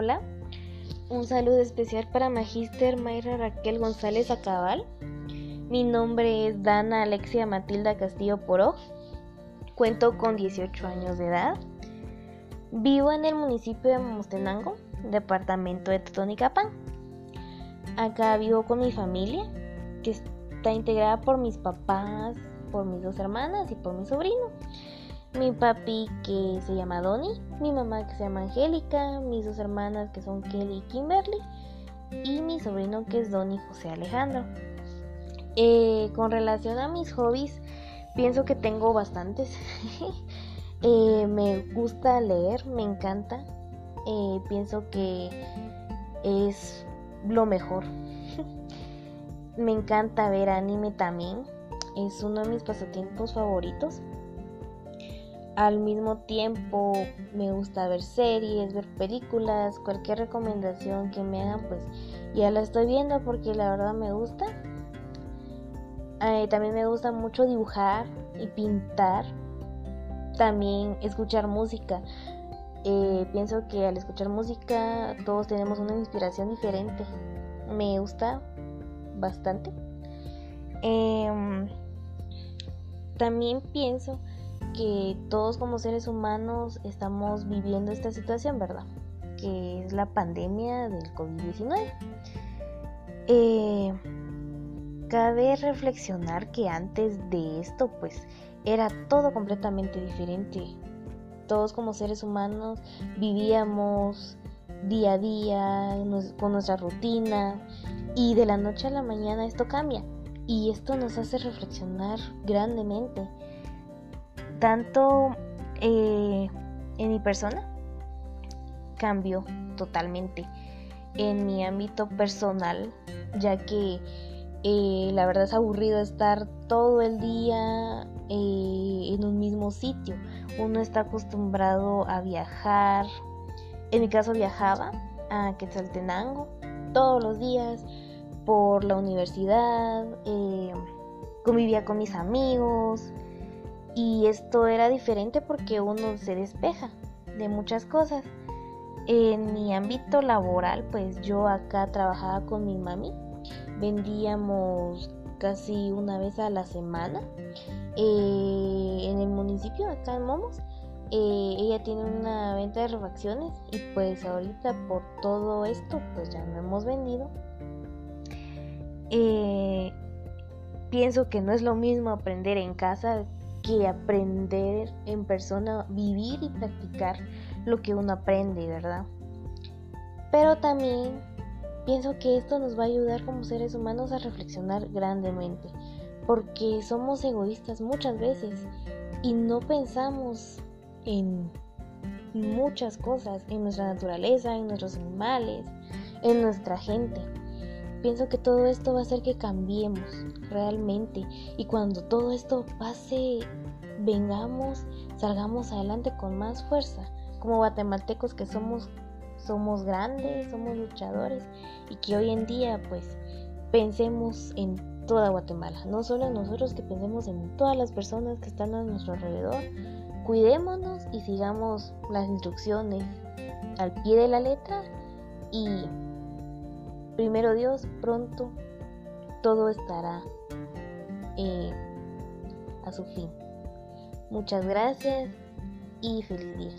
Hola, un saludo especial para Magíster Mayra Raquel González Acabal. Mi nombre es Dana Alexia Matilda Castillo Poró. Cuento con 18 años de edad. Vivo en el municipio de Mostenango, departamento de Totonicapán. Acá vivo con mi familia, que está integrada por mis papás, por mis dos hermanas y por mi sobrino mi papi que se llama Donny, mi mamá que se llama Angélica, mis dos hermanas que son Kelly y Kimberly y mi sobrino que es Donny José Alejandro. Eh, con relación a mis hobbies, pienso que tengo bastantes. Eh, me gusta leer, me encanta. Eh, pienso que es lo mejor. me encanta ver anime también. Es uno de mis pasatiempos favoritos al mismo tiempo me gusta ver series, ver películas, cualquier recomendación que me hagan, pues ya la estoy viendo porque la verdad me gusta. Eh, también me gusta mucho dibujar y pintar. También escuchar música. Eh, pienso que al escuchar música todos tenemos una inspiración diferente. Me gusta bastante. Em, también pienso que todos como seres humanos estamos viviendo esta situación, ¿verdad? Que es la pandemia del COVID-19. Eh, cabe reflexionar que antes de esto, pues, era todo completamente diferente. Todos como seres humanos vivíamos día a día con nuestra rutina y de la noche a la mañana esto cambia y esto nos hace reflexionar grandemente tanto eh, en mi persona cambió totalmente. En mi ámbito personal ya que eh, la verdad es aburrido estar todo el día eh, en un mismo sitio. Uno está acostumbrado a viajar. En mi caso viajaba a Quetzaltenango todos los días por la universidad convivía con mis amigos y esto era diferente porque uno se despeja de muchas cosas. En mi ámbito laboral, pues yo acá trabajaba con mi mami. Vendíamos casi una vez a la semana eh, en el municipio, acá en Momos. Eh, ella tiene una venta de refacciones y pues ahorita por todo esto pues ya no hemos vendido. Eh, pienso que no es lo mismo aprender en casa que aprender en persona, vivir y practicar lo que uno aprende, ¿verdad? Pero también pienso que esto nos va a ayudar como seres humanos a reflexionar grandemente, porque somos egoístas muchas veces y no pensamos en muchas cosas, en nuestra naturaleza, en nuestros animales, en nuestra gente. Pienso que todo esto va a hacer que cambiemos realmente y cuando todo esto pase, vengamos, salgamos adelante con más fuerza. Como guatemaltecos que somos, somos grandes, somos luchadores y que hoy en día pues pensemos en toda Guatemala, no solo en nosotros, que pensemos en todas las personas que están a nuestro alrededor. Cuidémonos y sigamos las instrucciones al pie de la letra y primero Dios, pronto todo estará eh, a su fin. Muchas gracias y feliz día.